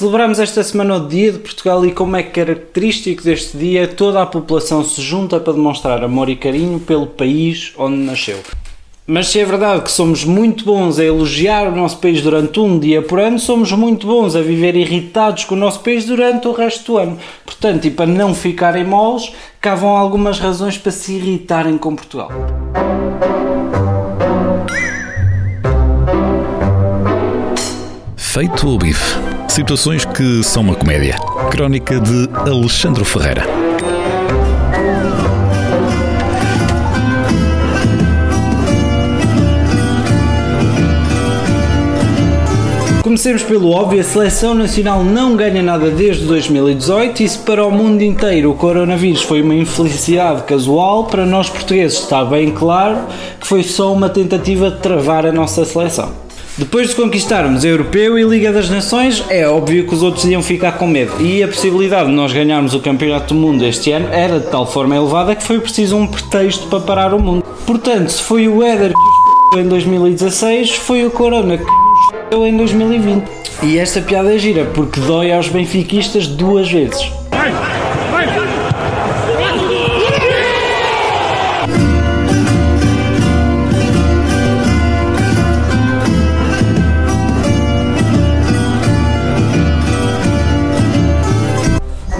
Celebramos esta semana o Dia de Portugal e, como é característico deste dia, toda a população se junta para demonstrar amor e carinho pelo país onde nasceu. Mas se é verdade que somos muito bons a elogiar o nosso país durante um dia por ano, somos muito bons a viver irritados com o nosso país durante o resto do ano. Portanto, e para não ficarem moles, cá vão algumas razões para se irritarem com Portugal. Feito o bife. Situações que são uma comédia. Crónica de Alexandre Ferreira. Comecemos pelo óbvio, a seleção nacional não ganha nada desde 2018 e se para o mundo inteiro o coronavírus foi uma infelicidade casual, para nós portugueses está bem claro que foi só uma tentativa de travar a nossa seleção. Depois de conquistarmos a Europeu e Liga das Nações, é óbvio que os outros iam ficar com medo. E a possibilidade de nós ganharmos o Campeonato do Mundo este ano era de tal forma elevada que foi preciso um pretexto para parar o mundo. Portanto, se foi o Éder que os em 2016, foi o Corona que nos em 2020. E esta piada é gira porque dói aos benfiquistas duas vezes.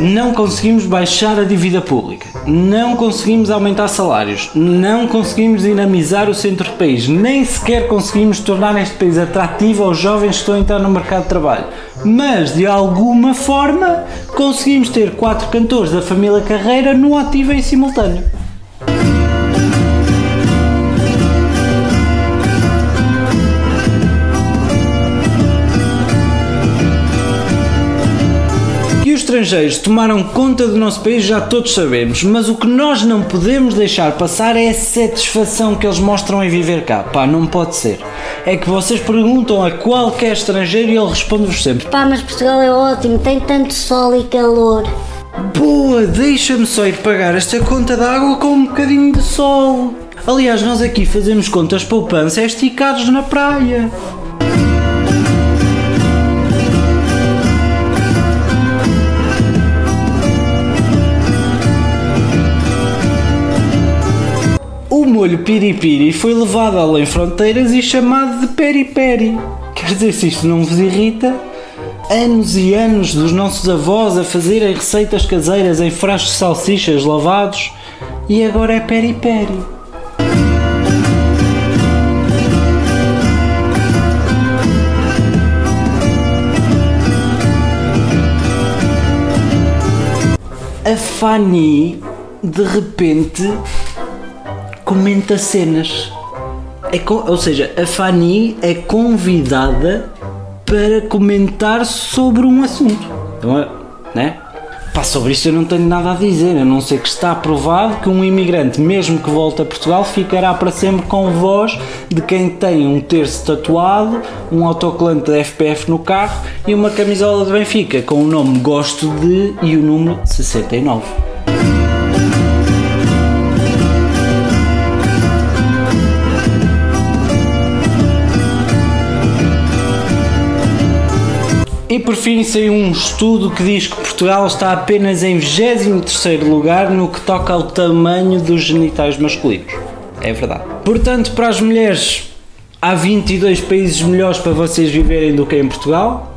Não conseguimos baixar a dívida pública, não conseguimos aumentar salários, não conseguimos dinamizar o centro do país, nem sequer conseguimos tornar este país atrativo aos jovens que estão a entrar no mercado de trabalho. Mas de alguma forma conseguimos ter quatro cantores da família Carreira no ativo em simultâneo. Estrangeiros tomaram conta do nosso país já todos sabemos, mas o que nós não podemos deixar passar é a satisfação que eles mostram em viver cá. Pá, não pode ser. É que vocês perguntam a qualquer estrangeiro e ele responde-vos sempre: Pá, mas Portugal é ótimo, tem tanto sol e calor. Boa, deixa-me só ir pagar esta conta de água com um bocadinho de sol. Aliás, nós aqui fazemos contas poupança esticados na praia. Molho piripiri foi levado além fronteiras e chamado de peri-peri. Quer dizer, se isto não vos irrita, anos e anos dos nossos avós a fazerem receitas caseiras em frascos de salsichas lavados e agora é peri-peri. A Fanny de repente comenta cenas. É, ou seja, a Fanny é convidada para comentar sobre um assunto. Então, é, né? Pá, sobre isto eu não tenho nada a dizer, a não ser que está provado que um imigrante, mesmo que volte a Portugal, ficará para sempre com voz de quem tem um terço tatuado, um autocolante da FPF no carro e uma camisola de Benfica com o nome Gosto de e o número 69. E por fim saiu um estudo que diz que Portugal está apenas em 23 lugar no que toca ao tamanho dos genitais masculinos. É verdade. Portanto, para as mulheres, há 22 países melhores para vocês viverem do que em Portugal.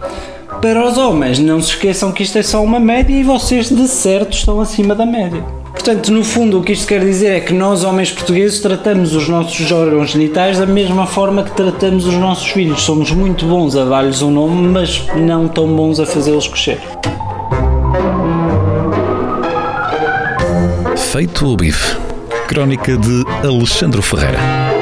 Para os homens, não se esqueçam que isto é só uma média e vocês de certo estão acima da média. Portanto, no fundo, o que isto quer dizer é que nós, homens portugueses, tratamos os nossos órgãos genitais da mesma forma que tratamos os nossos filhos. Somos muito bons a dar-lhes um nome, mas não tão bons a fazê-los crescer. Feito o bife. Crónica de Alexandre Ferreira.